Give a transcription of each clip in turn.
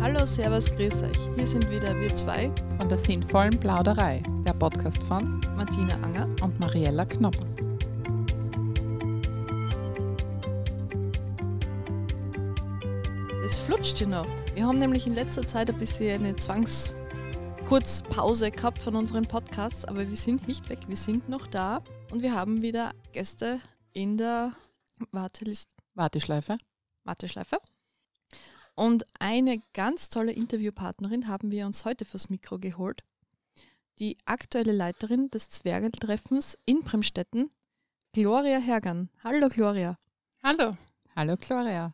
Hallo, Servus, grüß euch. Hier sind wieder wir zwei von der sinnvollen Plauderei, der Podcast von Martina Anger und Mariella Knopp. Es flutscht noch. Wir haben nämlich in letzter Zeit ein bisschen eine Zwangs- Kurzpause gehabt von unseren Podcasts, aber wir sind nicht weg, wir sind noch da und wir haben wieder Gäste in der Warteliste. Warteschleife. Warteschleife. Und eine ganz tolle Interviewpartnerin haben wir uns heute fürs Mikro geholt. Die aktuelle Leiterin des Zwergeltreffens in Bremstetten, Gloria Hergern. Hallo Gloria. Hallo. Hallo Gloria.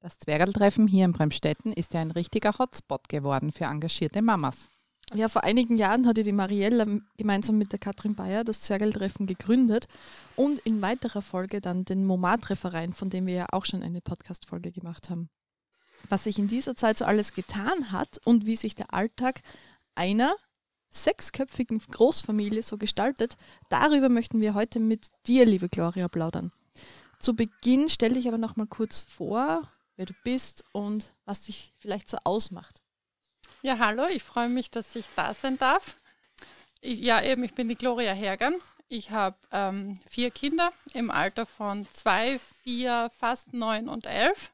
Das Zwergeltreffen hier in Bremstetten ist ja ein richtiger Hotspot geworden für engagierte Mamas. Ja, vor einigen Jahren hatte die Marielle gemeinsam mit der Katrin Bayer das Zwergeltreffen gegründet und in weiterer Folge dann den Momat-Verein, von dem wir ja auch schon eine Podcast-Folge gemacht haben. Was sich in dieser Zeit so alles getan hat und wie sich der Alltag einer sechsköpfigen Großfamilie so gestaltet, darüber möchten wir heute mit dir, liebe Gloria, plaudern. Zu Beginn stell dich aber noch mal kurz vor, wer du bist und was dich vielleicht so ausmacht. Ja, hallo, ich freue mich, dass ich da sein darf. Ich, ja, eben, ich bin die Gloria Hergern. Ich habe ähm, vier Kinder im Alter von zwei, vier, fast neun und elf.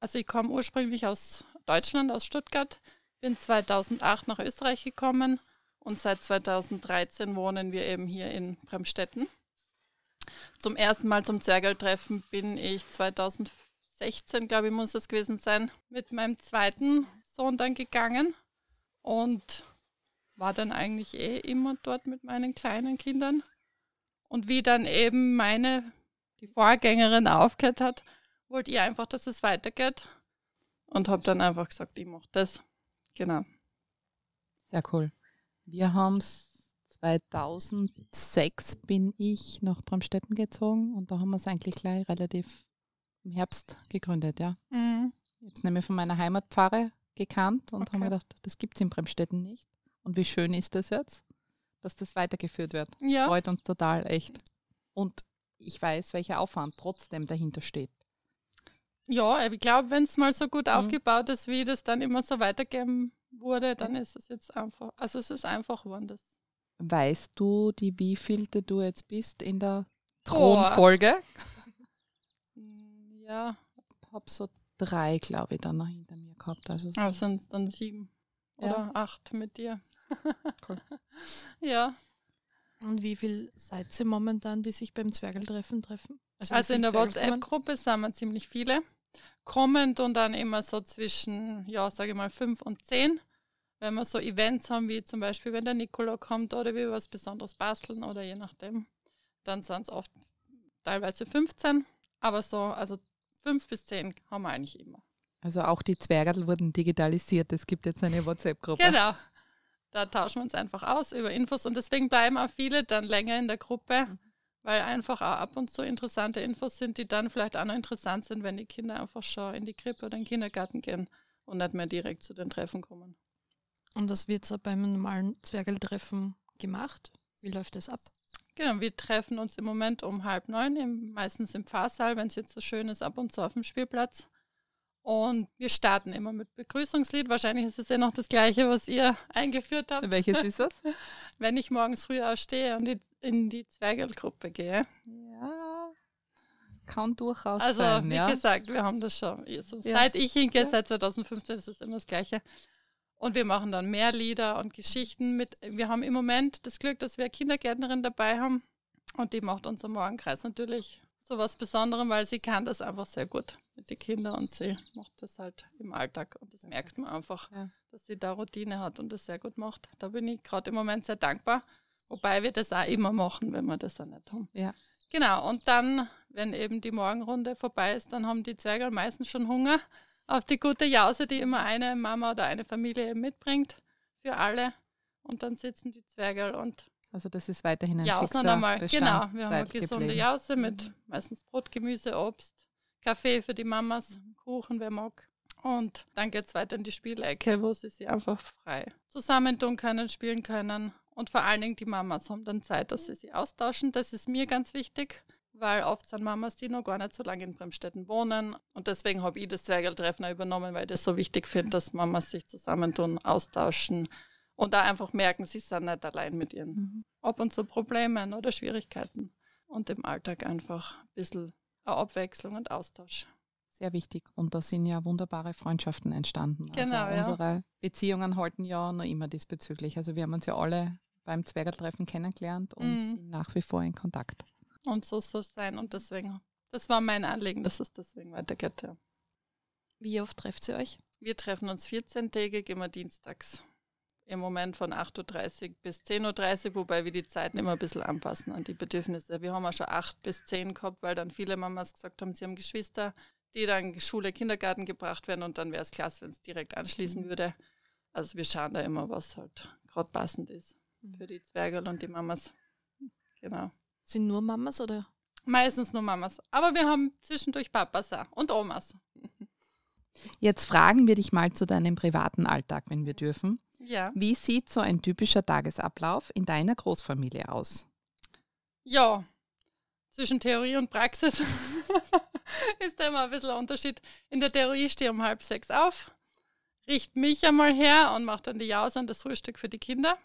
Also ich komme ursprünglich aus Deutschland, aus Stuttgart, bin 2008 nach Österreich gekommen und seit 2013 wohnen wir eben hier in Bremstetten. Zum ersten Mal zum Zwergeltreffen bin ich 2016, glaube ich, muss das gewesen sein, mit meinem zweiten Sohn dann gegangen und war dann eigentlich eh immer dort mit meinen kleinen Kindern. Und wie dann eben meine, die Vorgängerin aufgehört hat, wollte ich einfach, dass es weitergeht. Und habe dann einfach gesagt, ich mache das. Genau. Sehr cool. Wir haben es 2006 bin ich nach Bramstetten gezogen und da haben wir es eigentlich gleich relativ im Herbst gegründet, ja. Mhm. Jetzt nehme ich von meiner Heimatpfarre gekannt und okay. haben gedacht, das gibt es in Bremstetten nicht. Und wie schön ist das jetzt, dass das weitergeführt wird. Ja. Freut uns total, echt. Und ich weiß, welcher Aufwand trotzdem dahinter steht. Ja, ich glaube, wenn es mal so gut mhm. aufgebaut ist, wie das dann immer so weitergeben wurde, dann ist es jetzt einfach, also es ist einfach. Das. Weißt du, die wievielte du jetzt bist in der Thronfolge? ja. Ich habe so drei, glaube ich, dann noch hinter mir gehabt. Also ah, sind es dann sieben ja. oder acht mit dir. cool. Ja. Und wie viel seid ihr momentan, die sich beim Zwergeltreffen treffen? Also, also in der WhatsApp-Gruppe sind wir ziemlich viele. Kommend und dann immer so zwischen, ja, sage ich mal, fünf und zehn. Wenn wir so Events haben, wie zum Beispiel, wenn der Nikola kommt oder wir was Besonderes basteln oder je nachdem, dann sind es oft teilweise 15. Aber so, also fünf bis zehn haben wir eigentlich immer. Also auch die Zwergerl wurden digitalisiert. Es gibt jetzt eine WhatsApp-Gruppe. Genau. Da tauschen wir uns einfach aus über Infos und deswegen bleiben auch viele dann länger in der Gruppe, mhm. Weil einfach auch ab und zu interessante Infos sind, die dann vielleicht auch noch interessant sind, wenn die Kinder einfach schon in die Krippe oder in den Kindergarten gehen und nicht mehr direkt zu den Treffen kommen. Und was wird so beim normalen Zwergeltreffen gemacht? Wie läuft das ab? Genau, wir treffen uns im Moment um halb neun, im, meistens im Pfarrsaal, wenn es jetzt so schön ist, ab und zu auf dem Spielplatz. Und wir starten immer mit Begrüßungslied. Wahrscheinlich ist es ja noch das gleiche, was ihr eingeführt habt. Welches ist das? wenn ich morgens früh ausstehe und die, in die Zwergelgruppe gehe. Ja, das kann durchaus also, sein. Also, wie ja. gesagt, wir haben das schon. Also, ja. Seit ich hingehe, seit 2015 ist es immer das Gleiche. Und wir machen dann mehr Lieder und Geschichten mit. Wir haben im Moment das Glück, dass wir eine Kindergärtnerin dabei haben. Und die macht unser Morgenkreis natürlich so was Besonderem, weil sie kann das einfach sehr gut mit den Kindern und sie macht das halt im Alltag. Und das merkt man einfach, ja. dass sie da Routine hat und das sehr gut macht. Da bin ich gerade im Moment sehr dankbar. Wobei wir das auch immer machen, wenn wir das auch nicht haben. Ja. Genau, und dann, wenn eben die Morgenrunde vorbei ist, dann haben die Zwerge meistens schon Hunger auf die gute Jause, die immer eine Mama oder eine Familie mitbringt für alle. Und dann sitzen die Zwerge und also das ist weiterhin ein Jausen fixer einmal. Genau, wir haben eine gesunde geblieben. Jause mit meistens Brot, Gemüse, Obst, Kaffee für die Mamas, mhm. Kuchen, wer mag. Und dann geht es weiter in die Spielecke, wo sie sich einfach frei zusammentun können, spielen können. Und vor allen Dingen die Mamas haben dann Zeit, dass sie sich austauschen. Das ist mir ganz wichtig, weil oft sind Mamas, die noch gar nicht so lange in Bremstetten wohnen. Und deswegen habe ich das Zwergeltreffen auch übernommen, weil ich das so wichtig finde, dass Mamas sich zusammentun, austauschen und da einfach merken, sie sind nicht allein mit ihren mhm. ab und zu Problemen oder Schwierigkeiten. Und im Alltag einfach ein bisschen eine Abwechslung und Austausch. Sehr wichtig. Und da sind ja wunderbare Freundschaften entstanden. Genau, also unsere ja. Beziehungen halten ja noch immer diesbezüglich. Also wir haben uns ja alle beim Zwergeltreffen kennengelernt und mhm. sind nach wie vor in Kontakt. Und so soll es sein. Und deswegen, das war mein Anliegen, dass es deswegen weitergeht. Ja. Wie oft trefft ihr euch? Wir treffen uns 14-tägig immer dienstags. Im Moment von 8.30 Uhr bis 10.30 Uhr, wobei wir die Zeiten immer ein bisschen anpassen an die Bedürfnisse. Wir haben auch schon 8 bis 10 gehabt, weil dann viele Mamas gesagt haben, sie haben Geschwister, die dann Schule, Kindergarten gebracht werden und dann wäre es klasse, wenn es direkt anschließen mhm. würde. Also wir schauen da immer, was halt gerade passend ist. Für die Zwergerl und die Mamas. Genau. Sind nur Mamas oder? Meistens nur Mamas. Aber wir haben zwischendurch Papas und Omas. Jetzt fragen wir dich mal zu deinem privaten Alltag, wenn wir dürfen. Ja. Wie sieht so ein typischer Tagesablauf in deiner Großfamilie aus? Ja, zwischen Theorie und Praxis ist da immer ein bisschen ein Unterschied. In der Theorie stehe ich um halb sechs auf, richte mich einmal her und mache dann die Jause und das Frühstück für die Kinder.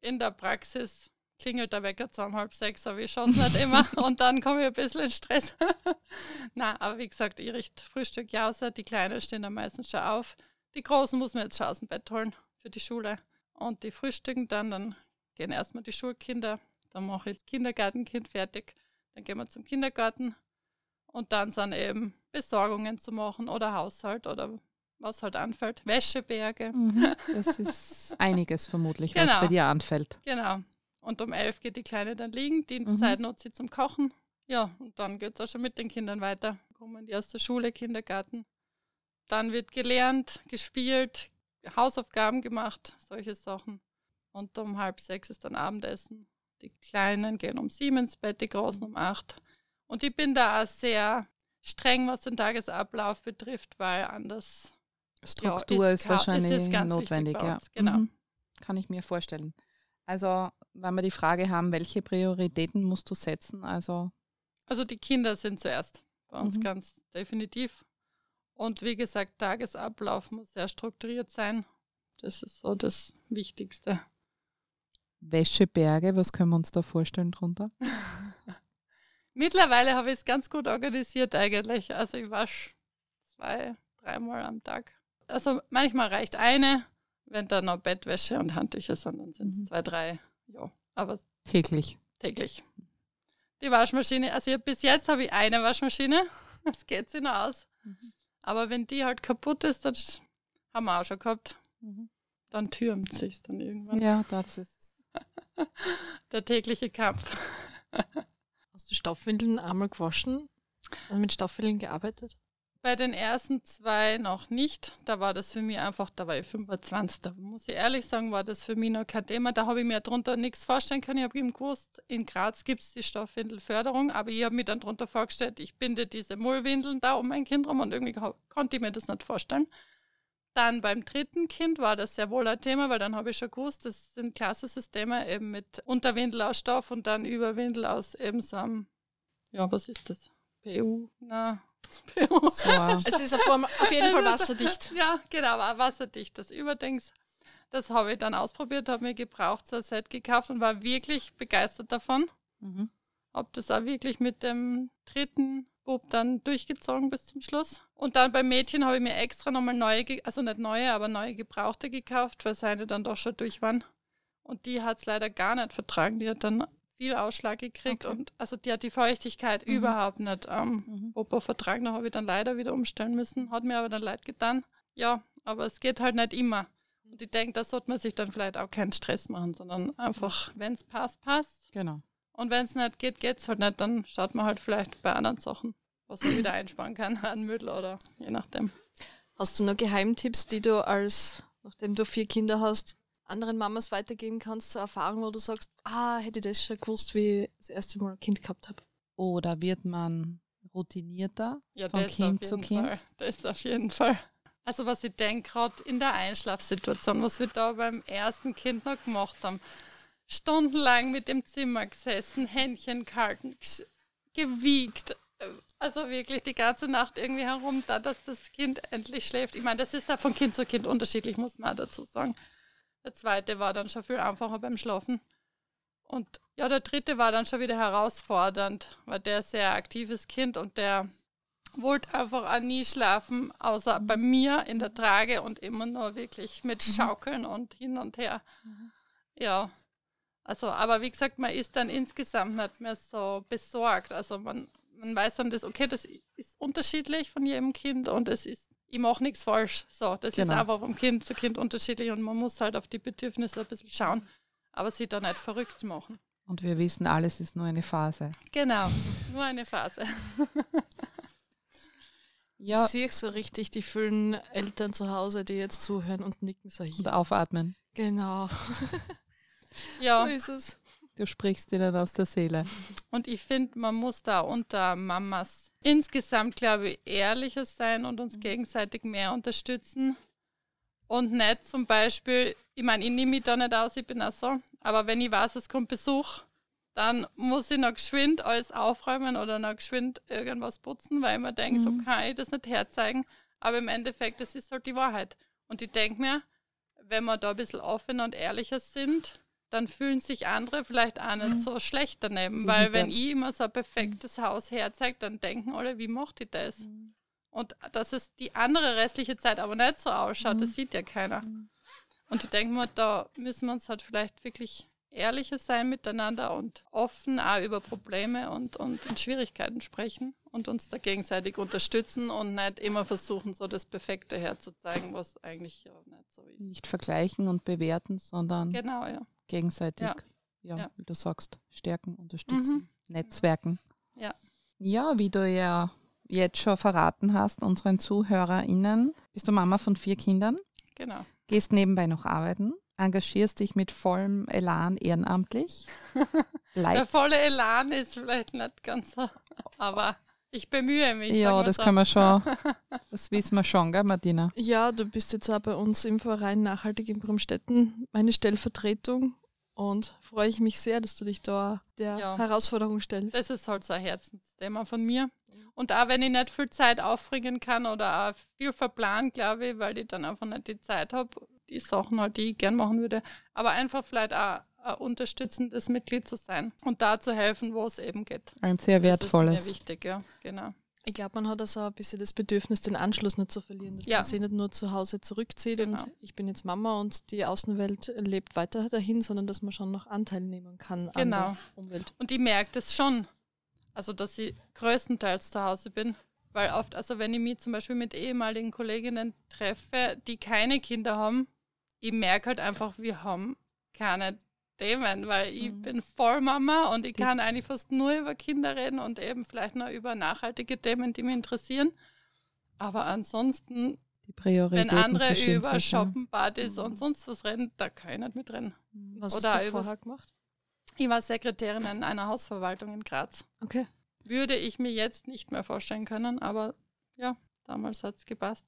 In der Praxis klingelt der Wecker zu um halb sechs, aber ich schaue es nicht immer und dann komme ich ein bisschen in Stress. Na, aber wie gesagt, ich richte Frühstück Jause, die Kleinen stehen dann meistens schon auf. Die Großen muss man jetzt schon aus dem Bett holen für die Schule und die frühstücken dann, dann gehen erstmal die Schulkinder, dann mache ich das Kindergartenkind fertig, dann gehen wir zum Kindergarten und dann sind eben Besorgungen zu machen oder Haushalt oder was halt anfällt. Wäscheberge. Mhm, das ist einiges vermutlich, genau. was bei dir anfällt. Genau. Und um elf geht die Kleine dann liegen. Die mhm. Zeit nutzt sie zum Kochen. Ja, und dann geht es auch schon mit den Kindern weiter. Kommen die aus der Schule, Kindergarten. Dann wird gelernt, gespielt, Hausaufgaben gemacht, solche Sachen. Und um halb sechs ist dann Abendessen. Die Kleinen gehen um sieben ins Bett, die Großen um acht. Und ich bin da auch sehr streng, was den Tagesablauf betrifft, weil anders. Struktur ja, ist, ist wahrscheinlich ist notwendig, ja. Genau. Mhm. Kann ich mir vorstellen. Also, wenn wir die Frage haben, welche Prioritäten musst du setzen? Also, also die Kinder sind zuerst bei uns mhm. ganz definitiv. Und wie gesagt, Tagesablauf muss sehr strukturiert sein. Das ist so das Wichtigste. Wäscheberge, was können wir uns da vorstellen drunter? Mittlerweile habe ich es ganz gut organisiert eigentlich. Also ich wasche zwei, dreimal am Tag. Also manchmal reicht eine, wenn da noch Bettwäsche und Handtücher sind, dann sind es mhm. zwei, drei. Ja, aber täglich. Täglich. Die Waschmaschine, also bis jetzt habe ich eine Waschmaschine. Das geht sich noch aus. Mhm. Aber wenn die halt kaputt ist, das haben wir auch schon gehabt. Mhm. Dann türmt sich dann irgendwann. Ja, das ist der tägliche Kampf. Hast du Stoffwindeln einmal gewaschen? Also mit Stoffwindeln gearbeitet? Bei den ersten zwei noch nicht. Da war das für mich einfach, da war ich 25. Da muss ich ehrlich sagen, war das für mich noch kein Thema. Da habe ich mir darunter nichts vorstellen können. Ich habe eben gewusst, in Graz gibt es die Stoffwindelförderung, aber ich habe mir dann darunter vorgestellt, ich binde diese Mullwindeln da um mein Kind rum und irgendwie konnte ich mir das nicht vorstellen. Dann beim dritten Kind war das sehr wohl ein Thema, weil dann habe ich schon gewusst, das sind Klassensysteme eben mit Unterwindel aus Stoff und dann Überwindel aus eben so einem, ja, was ist das? PU? Na, so. es ist auf, jeden Fall wasserdicht. Ja, genau, wasserdicht. Das Überdings, das habe ich dann ausprobiert, habe mir gebraucht, so ein Set gekauft und war wirklich begeistert davon. Mhm. Habe das auch wirklich mit dem dritten Bub dann durchgezogen bis zum Schluss. Und dann beim Mädchen habe ich mir extra nochmal neue, also nicht neue, aber neue gebrauchte gekauft, weil seine dann doch schon durch waren. Und die hat es leider gar nicht vertragen. Die hat dann viel Ausschlag gekriegt okay. und also die hat die Feuchtigkeit mhm. überhaupt nicht ähm, mhm. vertragen. Da habe ich dann leider wieder umstellen müssen. Hat mir aber dann leid getan. Ja, aber es geht halt nicht immer. Und ich denke, da sollte man sich dann vielleicht auch keinen Stress machen, sondern einfach, wenn es passt, passt. Genau. Und wenn es nicht geht, geht es halt nicht. Dann schaut man halt vielleicht bei anderen Sachen, was man wieder einsparen kann an Müll oder je nachdem. Hast du noch Geheimtipps, die du als, nachdem du vier Kinder hast, anderen Mamas weitergeben kannst zur Erfahrung, wo du sagst, ah, hätte ich das schon gewusst, wie ich das erste Mal ein Kind gehabt habe? Oder wird man routinierter ja, von Kind zu Kind? Fall. Das auf jeden Fall. Also was ich denke, gerade in der Einschlafsituation, was wir da beim ersten Kind noch gemacht haben, stundenlang mit dem Zimmer gesessen, Händchen gehalten, gewiegt. Also wirklich die ganze Nacht irgendwie herum, da dass das Kind endlich schläft. Ich meine, das ist ja von Kind zu Kind unterschiedlich, muss man dazu sagen. Der zweite war dann schon viel einfacher beim Schlafen. Und ja, der dritte war dann schon wieder herausfordernd, weil der sehr aktives Kind und der wollte einfach auch nie schlafen, außer bei mir in der Trage und immer nur wirklich mit mhm. Schaukeln und hin und her. Mhm. Ja, also, aber wie gesagt, man ist dann insgesamt nicht mehr so besorgt. Also man, man weiß dann, das, okay, das ist unterschiedlich von jedem Kind und es ist, ich mache nichts falsch. So, das genau. ist einfach vom Kind zu Kind unterschiedlich und man muss halt auf die Bedürfnisse ein bisschen schauen, aber sich da nicht verrückt machen. Und wir wissen, alles ist nur eine Phase. Genau, nur eine Phase. ja. Ich sehe so richtig die vielen Eltern zu Hause, die jetzt zuhören und nicken so hier. Und aufatmen. Genau. ja. So ist es. Du sprichst dir dann aus der Seele. Und ich finde, man muss da unter Mamas insgesamt, glaube ich, ehrlicher sein und uns gegenseitig mehr unterstützen. Und nicht zum Beispiel, ich meine, ich nehme mich da nicht aus, ich bin auch so, aber wenn ich weiß, es kommt Besuch, dann muss ich noch geschwind alles aufräumen oder noch geschwind irgendwas putzen, weil ich mir denke, mhm. so kann ich das nicht herzeigen. Aber im Endeffekt, das ist halt die Wahrheit. Und ich denke mir, wenn wir da ein bisschen offener und ehrlicher sind, dann fühlen sich andere vielleicht auch nicht mhm. so schlecht daneben. Weil wenn ich immer so ein perfektes Haus herzeige, dann denken alle, wie macht ich das? Mhm. Und dass es die andere restliche Zeit aber nicht so ausschaut, mhm. das sieht ja keiner. Mhm. Und ich denke mal, da müssen wir uns halt vielleicht wirklich ehrlicher sein miteinander und offen auch über Probleme und, und, und Schwierigkeiten sprechen und uns da gegenseitig unterstützen und nicht immer versuchen, so das Perfekte herzuzeigen, was eigentlich ja nicht so ist. Nicht vergleichen und bewerten, sondern genau, ja gegenseitig, ja, ja, ja. wie du sagst, stärken, unterstützen, mhm. Netzwerken. Ja. Ja, wie du ja jetzt schon verraten hast, unseren ZuhörerInnen, bist du Mama von vier Kindern. Genau. Gehst nebenbei noch arbeiten, engagierst dich mit vollem Elan ehrenamtlich. Der volle Elan ist vielleicht nicht ganz so, aber ich bemühe mich. Ja, das so. können wir schon, das wissen wir schon, gell, Martina? Ja, du bist jetzt auch bei uns im Verein Nachhaltig in Brumstetten meine Stellvertretung und freue ich mich sehr, dass du dich da der ja. Herausforderung stellst. Das ist halt so ein Herzensthema von mir. Und auch wenn ich nicht viel Zeit aufbringen kann oder auch viel verplanen, glaube ich, weil ich dann einfach nicht die Zeit habe, die Sachen halt, die ich gern machen würde, aber einfach vielleicht auch ein unterstützendes Mitglied zu sein und da zu helfen, wo es eben geht. Ein sehr wertvolles. Das ist mir wichtig, ja, genau. Ich glaube, man hat also ein bisschen das Bedürfnis, den Anschluss nicht zu verlieren, dass ja. man sich nicht nur zu Hause zurückzieht genau. und ich bin jetzt Mama und die Außenwelt lebt weiter dahin, sondern dass man schon noch Anteil nehmen kann genau. an der Umwelt. Und ich merke das schon, also dass ich größtenteils zu Hause bin, weil oft, also wenn ich mich zum Beispiel mit ehemaligen Kolleginnen treffe, die keine Kinder haben, ich merke halt einfach, wir haben keine Themen, weil ich mhm. bin Vollmama und ich kann eigentlich fast nur über Kinder reden und eben vielleicht noch über nachhaltige Themen, die mich interessieren. Aber ansonsten, wenn andere über Shoppen, Partys mhm. und sonst was reden, da kann ich nicht mitrennen. Mhm. Was Oder hast du vorher gemacht? Ich war Sekretärin in einer Hausverwaltung in Graz. Okay. Würde ich mir jetzt nicht mehr vorstellen können, aber ja, damals hat es gepasst.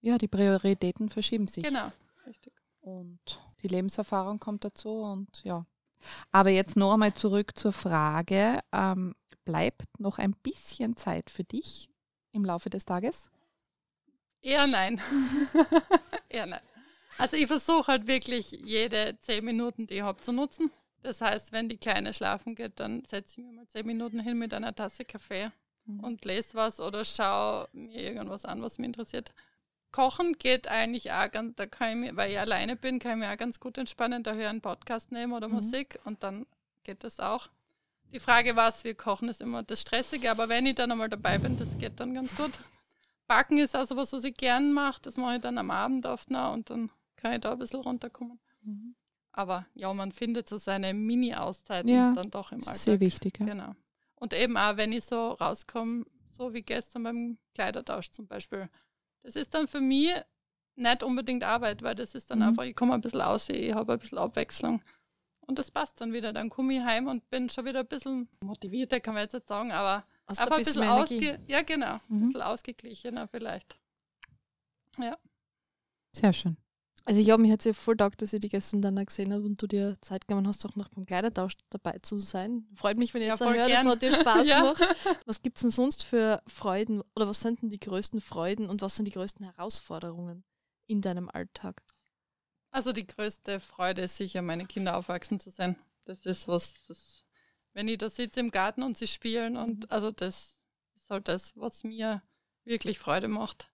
Ja, die Prioritäten verschieben sich. Genau, richtig. Und die Lebenserfahrung kommt dazu und ja. Aber jetzt noch einmal zurück zur Frage, ähm, bleibt noch ein bisschen Zeit für dich im Laufe des Tages? Eher nein. Eher nein. Also ich versuche halt wirklich jede zehn Minuten, die ich habe, zu nutzen. Das heißt, wenn die Kleine schlafen geht, dann setze ich mir mal zehn Minuten hin mit einer Tasse Kaffee mhm. und lese was oder schaue mir irgendwas an, was mich interessiert. Kochen geht eigentlich auch ganz, da kann ich mir, weil ich alleine bin, kann ich mir auch ganz gut entspannen, da höre ich einen Podcast nehmen oder mhm. Musik und dann geht das auch. Die Frage, was wir kochen, ist immer das Stressige, aber wenn ich dann einmal dabei bin, das geht dann ganz gut. Backen ist also was, was ich gern mache, das mache ich dann am Abend oft noch und dann kann ich da ein bisschen runterkommen. Mhm. Aber ja, man findet so seine Mini-Auszeiten ja, dann doch im Alltag. Sehr wichtig, ja. Genau. Und eben auch, wenn ich so rauskomme, so wie gestern beim Kleidertausch zum Beispiel, das ist dann für mich nicht unbedingt Arbeit, weil das ist dann mhm. einfach, ich komme ein bisschen aus, ich habe ein bisschen Abwechslung. Und das passt dann wieder. Dann komme ich heim und bin schon wieder ein bisschen motivierter, kann man jetzt nicht sagen, aber Aus einfach ein bisschen, ausge ja, genau, mhm. ein bisschen ausgeglichener vielleicht. Ja. Sehr schön. Also ich habe mich jetzt ja voll taugt, dass ich die gestern dann auch gesehen habe und du dir Zeit genommen hast, auch noch beim Kleidertausch dabei zu sein. Freut mich, wenn ich Ja, jetzt voll höre, gern. das hat dir Spaß Ja. gemacht. Was gibt es denn sonst für Freuden oder was sind denn die größten Freuden und was sind die größten Herausforderungen in deinem Alltag? Also die größte Freude ist sicher, meine Kinder aufwachsen zu sehen. Das ist was, das, wenn ich da sitze im Garten und sie spielen und also das ist halt das, was mir wirklich Freude macht.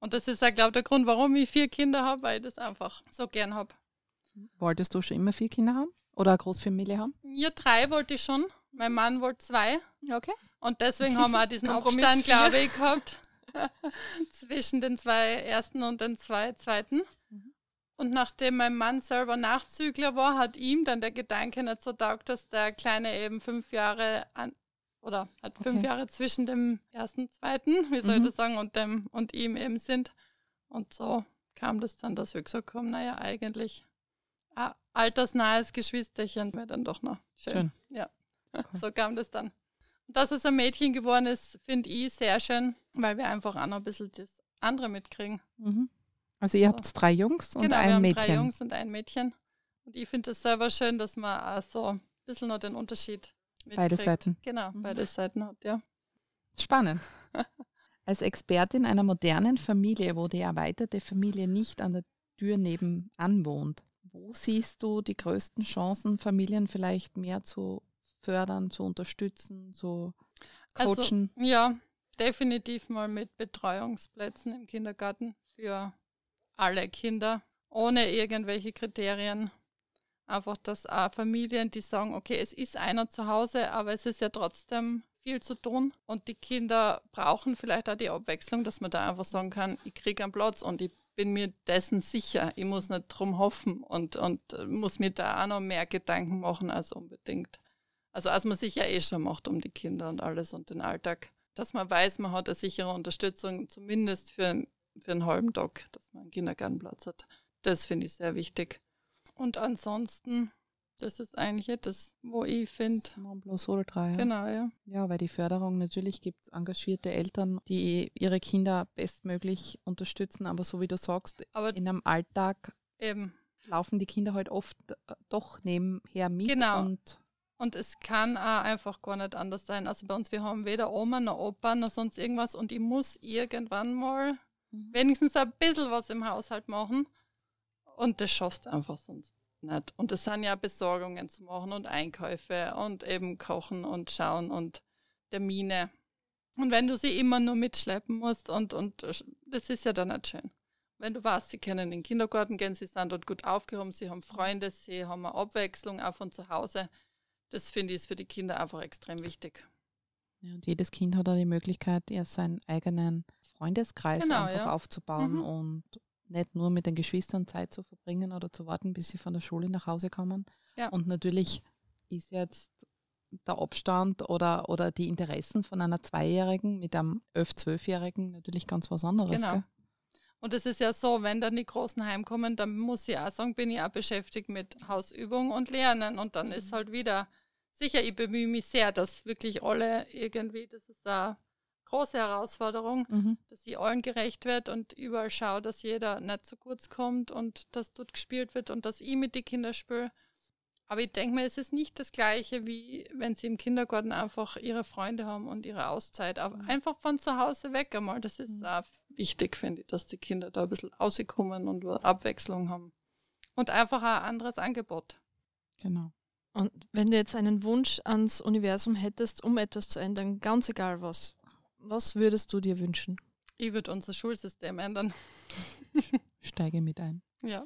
Und das ist auch, glaube ich, der Grund, warum ich vier Kinder habe, weil ich das einfach so gern habe. Wolltest du schon immer vier Kinder haben? Oder eine Großfamilie haben? Mir drei wollte ich schon, mein Mann wollte zwei. Okay. Und deswegen haben wir auch diesen Abstand, glaube ich, gehabt zwischen den zwei ersten und den zwei zweiten. Mhm. Und nachdem mein Mann selber Nachzügler war, hat ihm dann der Gedanke nicht so taugt, dass der Kleine eben fünf Jahre an oder hat fünf Okay. Jahre zwischen dem ersten, zweiten, wie soll Mhm. ich das sagen, und dem und ihm eben sind. Und so kam das dann, dass wir gesagt haben, naja, eigentlich ein altersnahes Geschwisterchen wäre dann doch noch schön. Schön. Ja, Cool. so kam das dann. Und dass es ein Mädchen geworden ist, finde ich sehr schön, weil wir einfach auch noch ein bisschen das andere mitkriegen. Mhm. Also ihr habt drei Jungs und genau, wir ein haben Mädchen. drei Jungs und ein Mädchen. Und ich finde es selber schön, dass man auch so ein bisschen noch den Unterschied. Beide Seiten. Genau, Mhm. beide Seiten hat, ja. Spannend. Als Expertin einer modernen Familie, wo die erweiterte Familie nicht an der Tür nebenan wohnt, wo siehst du die größten Chancen, Familien vielleicht mehr zu fördern, zu unterstützen, zu coachen? Also, ja, definitiv mal mit Betreuungsplätzen im Kindergarten für alle Kinder, ohne irgendwelche Kriterien. Einfach, dass auch Familien, die sagen, okay, es ist einer zu Hause, aber es ist ja trotzdem viel zu tun. Und die Kinder brauchen vielleicht auch die Abwechslung, dass man da einfach sagen kann, ich kriege einen Platz und ich bin mir dessen sicher. Ich muss nicht drum hoffen und, und äh, muss mir da auch noch mehr Gedanken machen als unbedingt. Also als man sich ja eh schon macht um die Kinder und alles und den Alltag. Dass man weiß, man hat eine sichere Unterstützung, zumindest für, für einen halben Tag, dass man einen Kindergartenplatz hat. Das finde ich sehr wichtig. Und ansonsten, das ist eigentlich das, wo ich finde, Non plus ultra, ja. genau, ja. Ja, weil die Förderung, natürlich gibt es engagierte Eltern, die ihre Kinder bestmöglich unterstützen, aber so wie du sagst, Aber in einem Alltag eben, laufen die Kinder halt oft äh, doch nebenher mit Genau. und Und es kann auch einfach gar nicht anders sein. Also bei uns, wir haben weder Oma noch Opa noch sonst irgendwas und ich muss irgendwann mal Mhm. wenigstens ein bisschen was im Haushalt machen. Und das schaffst du einfach sonst nicht. Und es sind ja Besorgungen zu machen und Einkäufe und eben kochen und schauen und Termine. Und wenn du sie immer nur mitschleppen musst und, und das ist ja dann nicht schön. Wenn du weißt, sie können in den Kindergarten gehen, sie sind dort gut aufgehoben, sie haben Freunde, sie haben eine Abwechslung auch von zu Hause. Das finde ich ist für die Kinder einfach extrem wichtig. Ja, und jedes Kind hat auch die Möglichkeit, ja seinen eigenen Freundeskreis Genau, einfach ja. aufzubauen Mhm. und nicht nur mit den Geschwistern Zeit zu verbringen oder zu warten, bis sie von der Schule nach Hause kommen. Ja. Und natürlich ist jetzt der Abstand oder, oder die Interessen von einer Zweijährigen mit einem 11-, 12-Jährigen natürlich ganz was anderes. Genau. Gell? Und es ist ja so, wenn dann die Großen heimkommen, dann muss ich auch sagen, bin ich auch beschäftigt mit Hausübung und Lernen. Und dann ist halt wieder, sicher, ich bemühe mich sehr, dass wirklich alle irgendwie, das ist eine große Herausforderung, Mhm. dass sie allen gerecht wird und überall schaue, dass jeder nicht zu kurz kommt und dass dort gespielt wird und dass ich mit den Kindern spiele. Aber ich denke mir, es ist nicht das Gleiche, wie wenn sie im Kindergarten einfach ihre Freunde haben und ihre Auszeit. Aber einfach von zu Hause weg einmal. Das ist auch wichtig, finde ich, dass die Kinder da ein bisschen rauskommen und Abwechslung haben. Und einfach ein anderes Angebot. Genau. Und wenn du jetzt einen Wunsch ans Universum hättest, um etwas zu ändern, ganz egal was, was würdest du dir wünschen? Ich würde unser Schulsystem ändern. Steige mit ein. Ja.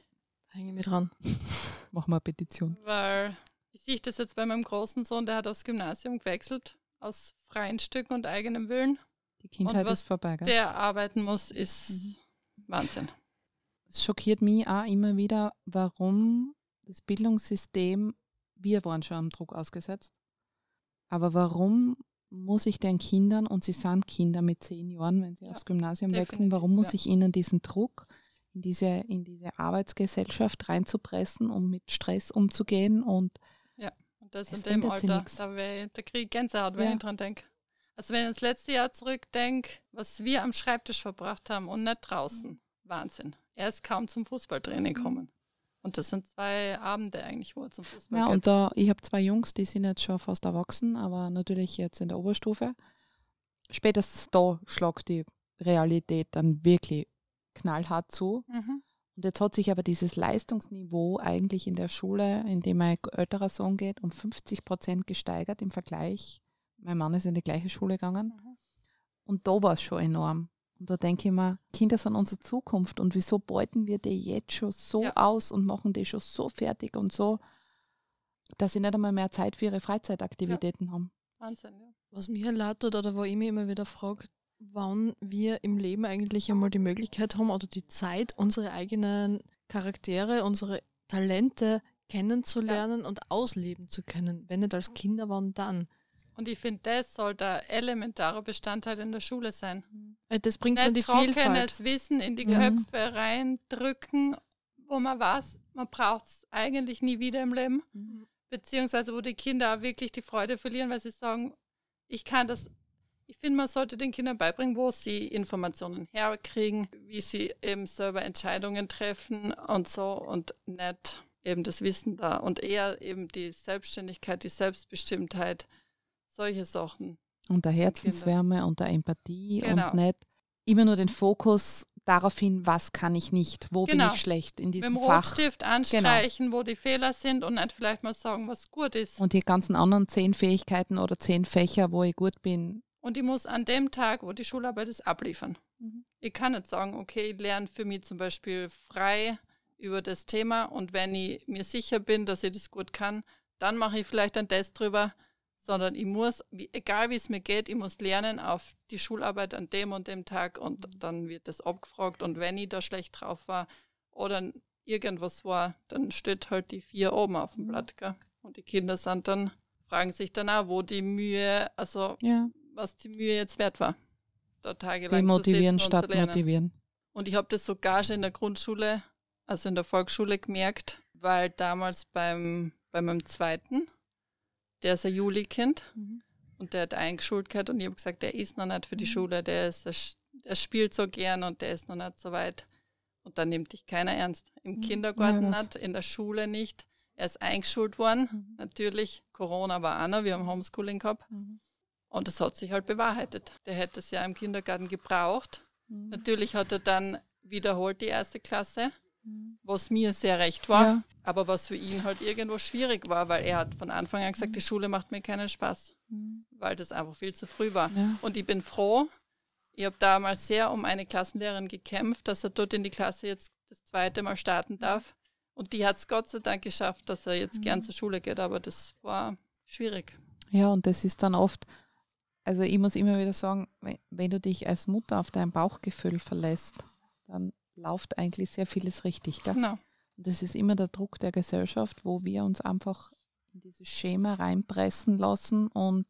Hänge mir dran. Machen wir eine Petition. Weil ich sehe das jetzt bei meinem großen Sohn, der hat aufs Gymnasium gewechselt, aus freien Stücken und eigenem Willen. Die Kindheit was ist vorbei. Gell? Der arbeiten muss, ist Mhm. Wahnsinn. Es schockiert mich auch immer wieder, warum das Bildungssystem, wir waren schon am Druck ausgesetzt, aber warum muss ich den Kindern, und sie sind Kinder mit zehn Jahren, wenn sie Ja, aufs Gymnasium wechseln, warum muss ja. ich ihnen diesen Druck in diese, in diese Arbeitsgesellschaft reinzupressen, um mit Stress umzugehen und Und das in dem Alter, da, wär, da kriege ich Gänsehaut, wenn Ja. ich dran denke. Also wenn ich ins letzte Jahr zurückdenke, was wir am Schreibtisch verbracht haben und nicht draußen. Wahnsinn. Er ist kaum zum Fußballtraining gekommen. Und das sind zwei Abende eigentlich, wo er zum Fußball Ja, geht. und da, ich habe zwei Jungs, die sind jetzt schon fast erwachsen, aber natürlich jetzt in der Oberstufe. Spätestens da schlagt die Realität dann wirklich knallhart zu. Mhm. Und jetzt hat sich aber dieses Leistungsniveau eigentlich in der Schule, in dem mein älterer Sohn geht, um 50 Prozent gesteigert im Vergleich. Mein Mann ist in die gleiche Schule gegangen. Mhm. Und da war es schon enorm. Und da denke ich mir, Kinder sind unsere Zukunft und wieso beuten wir die jetzt schon so Ja. aus und machen die schon so fertig und so, dass sie nicht einmal mehr Zeit für ihre Freizeitaktivitäten haben. Wahnsinn, ja. Was mir leid tut oder wo ich mich immer wieder frage, wann wir im Leben eigentlich einmal die Möglichkeit haben oder die Zeit, unsere eigenen Charaktere, unsere Talente kennenzulernen und ausleben zu können. Wenn nicht als Kinder, wann dann? Und ich finde, das soll der elementare Bestandteil in der Schule sein. Äh, Das bringt dann die Nicht Vielfalt. trockenes Wissen in die Mhm. Köpfe reindrücken, wo man weiß, man braucht es eigentlich nie wieder im Leben. Beziehungsweise wo die Kinder auch wirklich die Freude verlieren, weil sie sagen, ich kann das, ich finde, man sollte den Kindern beibringen, wo sie Informationen herkriegen, wie sie eben selber Entscheidungen treffen und so und nicht eben das Wissen da und eher eben die Selbstständigkeit, die Selbstbestimmtheit, solche Sachen. Und der Herzenswärme und der Empathie Genau. und nicht immer nur den Fokus darauf hin, was kann ich nicht, wo bin Genau. ich schlecht in Mit diesem dem Fach. Genau. Rotstift anstreichen, wo die Fehler sind und nicht vielleicht mal sagen, was gut ist. Und die ganzen anderen zehn Fähigkeiten oder zehn Fächer, wo ich gut bin. Und ich muss an dem Tag, wo die Schularbeit ist, abliefern. Mhm. Ich kann nicht sagen, okay, ich lerne für mich zum Beispiel frei über das Thema und wenn ich mir sicher bin, dass ich das gut kann, dann mache ich vielleicht einen Test drüber, sondern ich muss, wie, egal wie es mir geht, ich muss lernen auf die Schularbeit an dem und dem Tag und dann wird das abgefragt und wenn ich da schlecht drauf war oder irgendwas war, dann steht halt die vier oben auf dem Blatt. Gell? Und die Kinder sind dann, fragen sich dann auch, wo die Mühe, also Ja, was die Mühe jetzt wert war, da tagelang zu demotivieren sitzen und statt zu lernen. motivieren. Und ich habe das sogar schon in der Grundschule, also in der Volksschule gemerkt, weil damals beim, bei meinem zweiten, der ist ein Juli-Kind und der hat eingeschult gehabt und ich habe gesagt, der ist noch nicht für die Schule, der, ist, der spielt so gern und der ist noch nicht so weit. Und dann nimmt dich keiner ernst. Im Kindergarten Ja, nicht, in der Schule nicht. Er ist eingeschult worden, Mhm. natürlich. Corona war auch noch, wir haben Homeschooling gehabt. Und das hat sich halt bewahrheitet. Der hätte es ja im Kindergarten gebraucht. Mhm. Natürlich hat er dann wiederholt die erste Klasse, was mir sehr recht war, Ja. aber was für ihn halt irgendwo schwierig war, weil er hat von Anfang an Mhm. gesagt, die Schule macht mir keinen Spaß, weil das einfach viel zu früh war. Ja. Und ich bin froh, ich habe damals sehr um eine Klassenlehrerin gekämpft, dass er dort in die Klasse jetzt das zweite Mal starten darf. Und die hat es Gott sei Dank geschafft, dass er jetzt gern zur Schule geht, aber das war schwierig. Ja, und das ist dann oft, also ich muss immer wieder sagen, wenn, wenn du dich als Mutter auf dein Bauchgefühl verlässt, dann läuft eigentlich sehr vieles richtig. Gell? Genau. Und das ist immer der Druck der Gesellschaft, wo wir uns einfach in dieses Schema reinpressen lassen und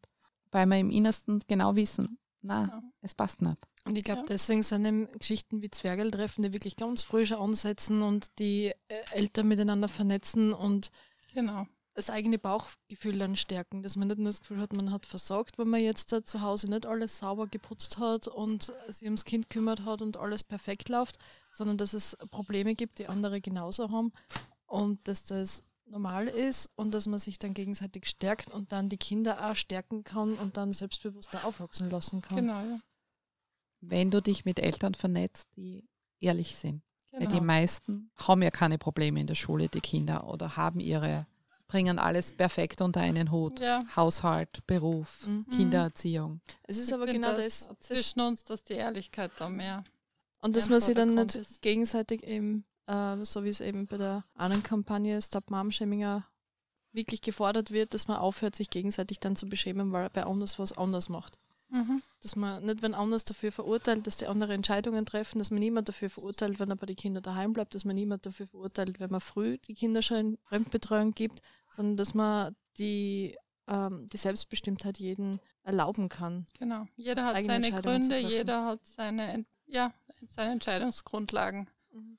weil wir im Innersten genau wissen, na, Ja. es passt nicht. Und ich glaube, Ja. deswegen sind eben Geschichten wie Zwergeltreffen, die wirklich ganz früh schon ansetzen und die äh, Eltern miteinander vernetzen und Genau. Das eigene Bauchgefühl dann stärken, dass man nicht nur das Gefühl hat, man hat versagt, wenn man jetzt da zu Hause nicht alles sauber geputzt hat und sich ums Kind kümmert hat und alles perfekt läuft, sondern dass es Probleme gibt, die andere genauso haben und dass das normal ist und dass man sich dann gegenseitig stärkt und dann die Kinder auch stärken kann und dann selbstbewusster aufwachsen lassen kann. Genau, ja. Wenn du dich mit Eltern vernetzt, die ehrlich sind. Weil die Genau. meisten haben ja keine Probleme in der Schule, die Kinder, oder haben ihre, bringen alles perfekt unter einen Hut. Ja. Haushalt, Beruf, Mhm. Kindererziehung. Es ist Ich aber genau das, das Zwischen uns, dass die Ehrlichkeit da mehr. Und dass man sich dann nicht ist. gegenseitig eben, äh, so wie es eben bei der anderen Kampagne Stop Mom auch wirklich gefordert wird, dass man aufhört, sich gegenseitig dann zu beschämen, weil er bei anders was anders macht. Mhm. Dass man nicht, wenn anders dafür verurteilt, dass die andere Entscheidungen treffen, dass man niemand dafür verurteilt, wenn aber die Kinder daheim bleibt, dass man niemand dafür verurteilt, wenn man früh die Kinder schon in Fremdbetreuung gibt, sondern dass man die, ähm, die Selbstbestimmtheit jeden erlauben kann. Genau. Jeder hat seine Gründe, jeder hat seine, ja, seine Entscheidungsgrundlagen. Mhm.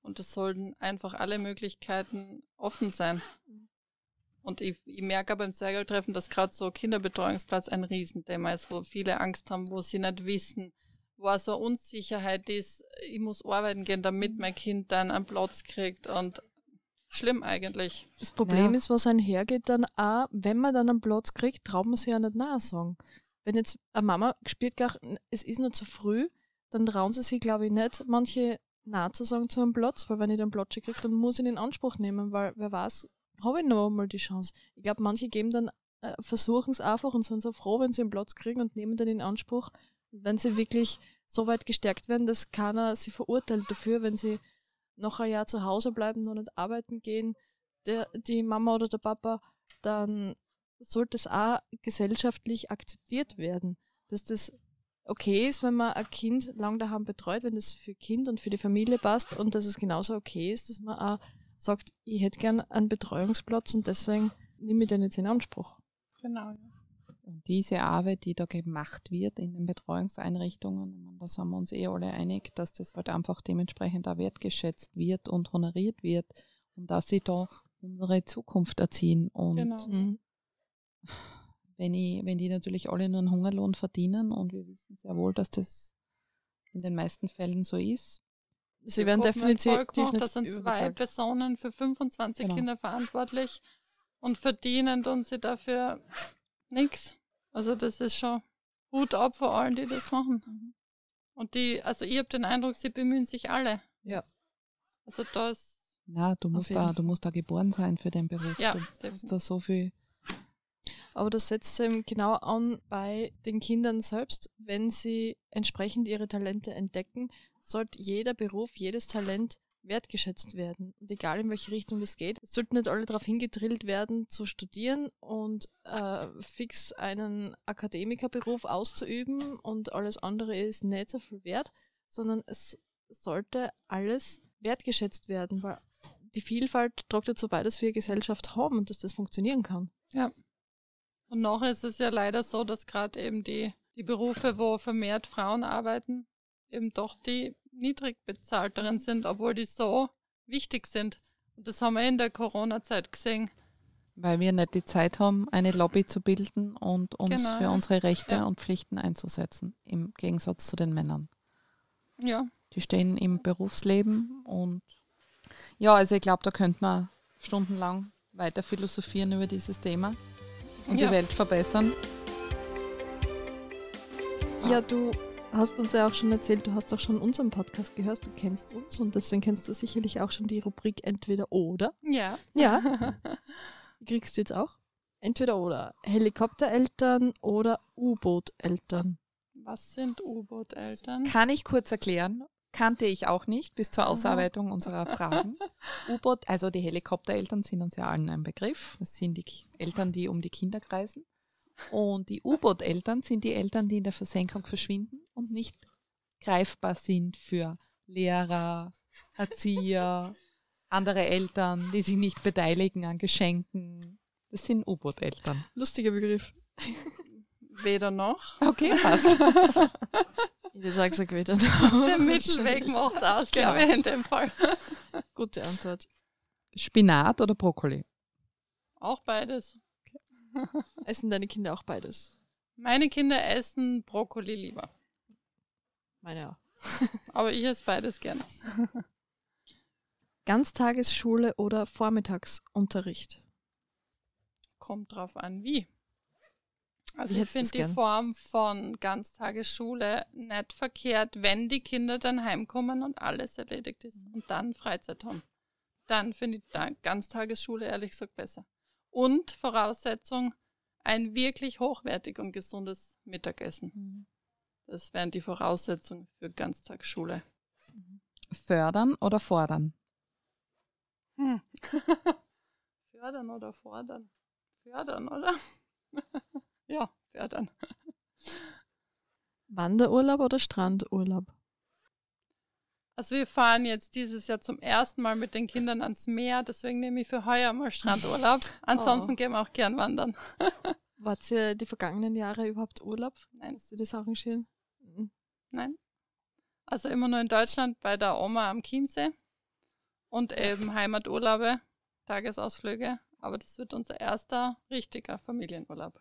Und es sollten einfach alle Möglichkeiten offen sein. Und ich, ich merke beim Zwergeltreffen, dass gerade so Kinderbetreuungsplatz ein Riesenthema ist, wo viele Angst haben, wo sie nicht wissen, wo so eine Unsicherheit ist, ich muss arbeiten gehen, damit mein Kind dann einen Platz kriegt und schlimm eigentlich. Das Problem Ja. ist, was einhergeht dann auch, wenn man dann einen Platz kriegt, traut man sich ja nicht nahe sagen. Wenn jetzt eine Mama spürt, gar, es ist noch zu früh, dann trauen sie sich, glaube ich, nicht, manche nahe zu sagen zu einem Platz, weil wenn ich den Platz kriege, dann muss ich ihn in Anspruch nehmen, weil wer weiß, habe ich noch mal die Chance. Ich glaube, manche geben dann, äh, versuchen es einfach und sind so froh, wenn sie einen Platz kriegen und nehmen den in Anspruch, wenn sie wirklich so weit gestärkt werden, dass keiner sie verurteilt dafür, wenn sie noch ein Jahr zu Hause bleiben, noch nicht arbeiten gehen, der, die Mama oder der Papa, dann sollte es auch gesellschaftlich akzeptiert werden, dass das okay ist, wenn man ein Kind lang daheim betreut, wenn das für Kind und für die Familie passt und dass es genauso okay ist, dass man auch sagt, ich hätte gern einen Betreuungsplatz und deswegen nehme ich den jetzt in Anspruch. Genau. Ja. Und diese Arbeit, die da gemacht wird in den Betreuungseinrichtungen, da sind wir uns eh alle einig, dass das halt einfach dementsprechend auch wertgeschätzt wird und honoriert wird und dass sie da unsere Zukunft erziehen. Und Genau. Mhm. wenn, ich, wenn die natürlich alle nur einen Hungerlohn verdienen und wir wissen sehr wohl, dass das in den meisten Fällen so ist. Sie werden definitiv nicht da sind zwei. Personen für 25 Genau. Kinder verantwortlich und verdienen tun sie dafür nichts. Also das ist schon Hut ab vor allen, die das machen. Und die, also ich habe den Eindruck, sie bemühen sich alle. Ja. Also da ist, Na, du musst, da, Fall. du musst da geboren sein für den Beruf. ja, Du hast da so viel. Aber das setzt eben genau an bei den Kindern selbst. Wenn sie entsprechend ihre Talente entdecken, sollte jeder Beruf, jedes Talent wertgeschätzt werden. Und egal in welche Richtung es geht, es sollten nicht alle darauf hingedrillt werden, zu studieren und äh, fix einen Akademikerberuf auszuüben und alles andere ist nicht so viel wert, sondern es sollte alles wertgeschätzt werden, weil die Vielfalt trägt dazu bei, dass wir Gesellschaft haben und dass das funktionieren kann. Und noch ist es ja leider so, dass gerade eben die, die Berufe, wo vermehrt Frauen arbeiten, eben doch die niedrig bezahlteren sind, obwohl die so wichtig sind. Und das haben wir in der Corona-Zeit gesehen. Weil wir nicht die Zeit haben, eine Lobby zu bilden und uns Genau, für unsere Rechte Ja. und Pflichten einzusetzen, im Gegensatz zu den Männern. Ja, Die stehen im Berufsleben und ja, also ich glaube, da könnte man stundenlang weiter philosophieren über dieses Thema und Ja. die Welt verbessern. Ja, du hast uns ja auch schon erzählt, du hast auch schon unseren Podcast gehört, du kennst uns und deswegen kennst du sicherlich auch schon die Rubrik Entweder oder. ja. Ja. Kriegst du jetzt auch? Entweder oder. Helikoptereltern oder U-Boot-Eltern. Was sind U-Boot-Eltern? Kann ich kurz erklären? Kannte ich auch nicht bis zur Ausarbeitung unserer Fragen. U-Boot, also die Helikoptereltern sind uns ja allen ein Begriff. Das sind die Eltern, die um die Kinder kreisen. Und die U-Boot-Eltern sind die Eltern, die in der Versenkung verschwinden und nicht greifbar sind für Lehrer, Erzieher, andere Eltern, die sich nicht beteiligen an Geschenken. Das sind U-Boot-Eltern. Lustiger Begriff. Weder noch. Okay, passt. Ich sag's euch wieder. Der Mittelweg macht's aus, Genau. glaube ich, in dem Fall. Gute Antwort. Spinat oder Brokkoli? Auch beides. Essen deine Kinder auch beides? Meine Kinder essen Brokkoli lieber. Meine auch. Aber ich esse beides gerne. Ganztagesschule oder Vormittagsunterricht? Kommt drauf an, wie. Also ich finde die? Form von Ganztagesschule nicht verkehrt, wenn die Kinder dann heimkommen und alles erledigt ist Mhm. und dann Freizeit haben. Dann finde ich da Ganztagesschule ehrlich gesagt besser. Und Voraussetzung, ein wirklich hochwertig und gesundes Mittagessen. Das wären die Voraussetzungen für Ganztagsschule. Fördern oder fordern? Hm. fördern oder fordern? Fördern, oder? ja, fördern. Wanderurlaub oder Strandurlaub? Also wir fahren jetzt dieses Jahr zum ersten Mal mit den Kindern ans Meer, deswegen nehme ich für heuer mal Strandurlaub. Ansonsten Oh. gehen wir auch gern wandern. Wart ihr die vergangenen Jahre überhaupt Urlaub? Nein, Hast du das arrangieren? Mhm. nein. Also immer nur in Deutschland bei der Oma am Chiemsee und eben Heimaturlaube, Tagesausflüge. Aber das wird unser erster richtiger Familienurlaub.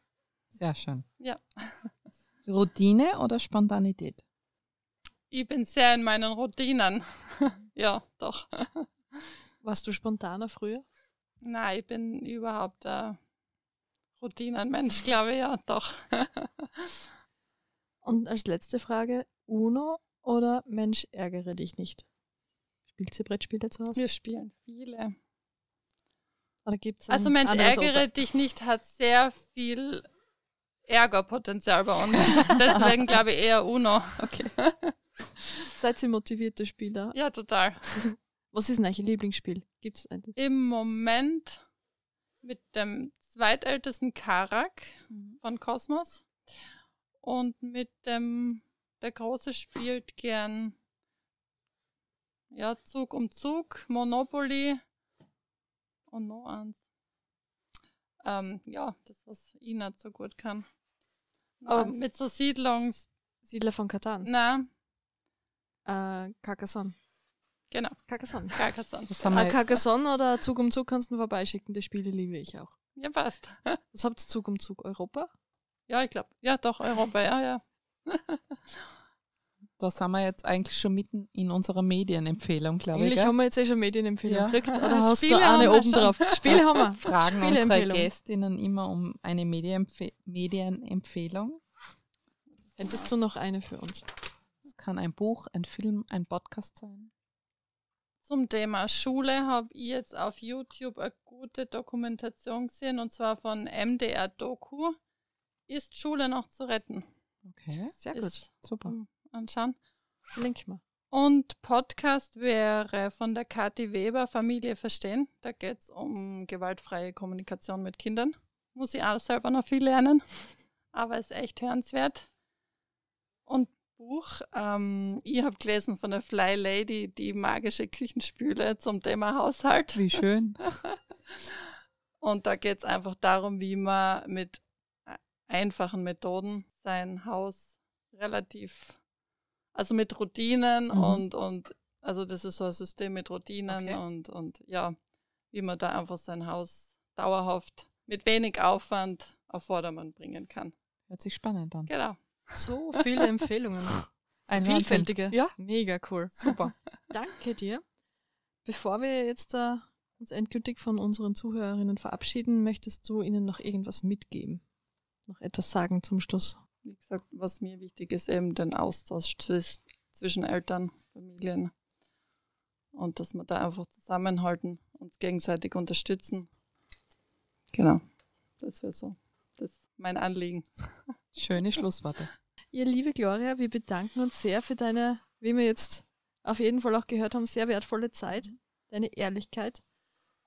Sehr schön. Ja. Routine oder Spontanität? Ich bin sehr in meinen Routinen. ja, doch. Warst du spontaner früher? Nein, ich bin überhaupt ein Routinenmensch, glaube ich, ja, doch. Und als letzte Frage, Uno oder Mensch, ärgere dich nicht? Spielt ihr Brettspiele zu Hause? Wir spielen viele. Oder gibt's Also Mensch, ärgere Unter- dich nicht, hat sehr viel Ärgerpotenzial bei uns. Deswegen glaube ich eher Uno. Okay. Seid ihr motivierte Spieler? Ja, total. Was ist denn euer Lieblingsspiel? Gibt es eines? Im Moment mit dem zweitältesten Karak von Kosmos und mit dem, der Große spielt gern ja, Zug um Zug, Monopoly und noch eins. Ähm, ja, das, was ich nicht so gut kann. Oh. Mit so Siedlungs... Siedler von Katan. Na, Äh, Carcassonne. genau, Carcassonne. Carcassonne. Wir, Carcassonne oder Zug um Zug kannst du vorbeischicken. Die Spiele liebe ich auch. Ja, passt. Was habt ihr Zug um Zug? Europa? Ja, ich glaube. Ja, doch, Europa, ja, ja. da sind wir jetzt eigentlich schon mitten in unserer Medienempfehlung, glaube ich. Eigentlich haben wir jetzt eh schon Medienempfehlung Ja. gekriegt. Oder hast Spiele du eine oben drauf? Spiele haben wir. Fragen unsere. Gästinnen immer um eine Medienempfe Medienempfehlung. Hättest du noch eine für uns? Das kann ein Buch, ein Film, ein Podcast sein. Zum Thema Schule habe ich jetzt auf YouTube eine gute Dokumentation gesehen und zwar von MDR Doku. Ist Schule noch zu retten? Okay, Sehr gut. Ist super. Anschauen. Link mal. Und Podcast wäre von der Kathi Weber Familie verstehen. Da geht es um gewaltfreie Kommunikation mit Kindern. Muss ich auch selber noch viel lernen, aber ist echt hörenswert. Und Buch, ähm, ich habe gelesen von der Fly Lady, die magische Küchenspüle zum Thema Haushalt. Wie schön. Und da geht es einfach darum, wie man mit einfachen Methoden sein Haus relativ, also mit Routinen Mhm. und, und also das ist so ein System mit Routinen Okay. und, und ja, wie man da einfach sein Haus dauerhaft mit wenig Aufwand auf Vordermann bringen kann. Hört sich spannend an. Genau. So viele Empfehlungen. Ein Vielfältige. Ja. Mega cool. Super. Danke dir. Bevor wir jetzt da uns endgültig von unseren Zuhörerinnen verabschieden, möchtest du ihnen noch irgendwas mitgeben? Noch etwas sagen zum Schluss? Wie gesagt, was mir wichtig ist, eben den Austausch zwis- zwischen Eltern, Familien und dass wir da einfach zusammenhalten, uns gegenseitig unterstützen. Genau, das wäre so. Das ist mein Anliegen. Schöne Schlussworte. Ja, liebe Gloria, wir bedanken uns sehr für deine, wie wir jetzt auf jeden Fall auch gehört haben, sehr wertvolle Zeit, deine Ehrlichkeit.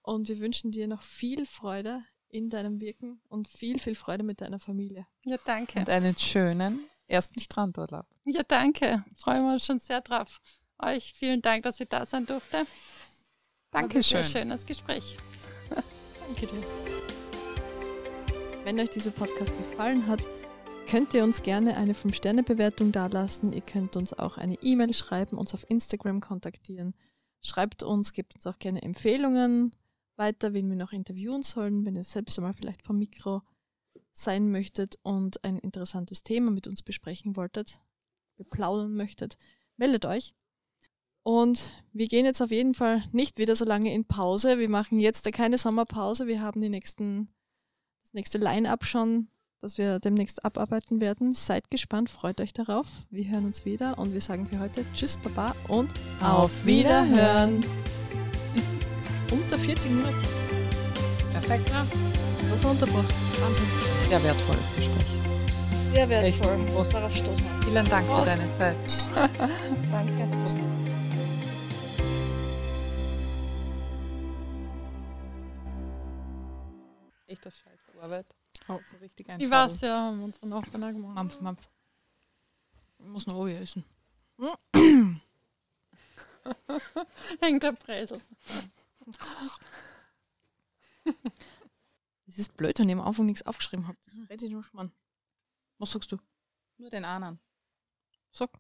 Und wir wünschen dir noch viel Freude in deinem Wirken und viel, viel Freude mit deiner Familie. Ja, danke. Und einen schönen ersten Strandurlaub. Ja, danke. Freuen wir uns schon sehr drauf. Euch vielen Dank, dass ich da sein durfte. Dankeschön. Ein schönes Gespräch. Danke dir. Wenn euch dieser Podcast gefallen hat, könnt ihr uns gerne eine 5-Sterne-Bewertung dalassen. Ihr könnt uns auch eine E-Mail schreiben, uns auf Instagram kontaktieren. Schreibt uns, gebt uns auch gerne Empfehlungen weiter, wen wir noch interviewen sollen, wenn ihr selbst einmal vielleicht vom Mikro sein möchtet und ein interessantes Thema mit uns besprechen wolltet, beplaudern möchtet, meldet euch. Und wir gehen jetzt auf jeden Fall nicht wieder so lange in Pause. Wir machen jetzt keine Sommerpause. Wir haben die nächsten, das nächste Line-up schon, das wir demnächst abarbeiten werden. Seid gespannt, freut euch darauf. Wir hören uns wieder und wir sagen für heute Tschüss, Baba und Auf Wiederhören. Unter 40 Minuten. Perfekt. Ja. Das war's noch unterbracht. Wahnsinn. Sehr wertvolles Gespräch. Sehr wertvoll. wertvoll. Prost. Darauf stoßen wir. Vielen Dank für Prost. deine Zeit. Danke. Echt das scheiße Arbeit. Oh, so richtig Ich weiß ja, haben unsere Nachbarn gemacht. Mampf, Mampf. Ich muss noch Obi essen. Hängt der Bresel. Es ist blöd, wenn ich am Anfang nichts aufgeschrieben habe. Rede ich nur Schmarrn. Was sagst du? Nur den anderen. Sag.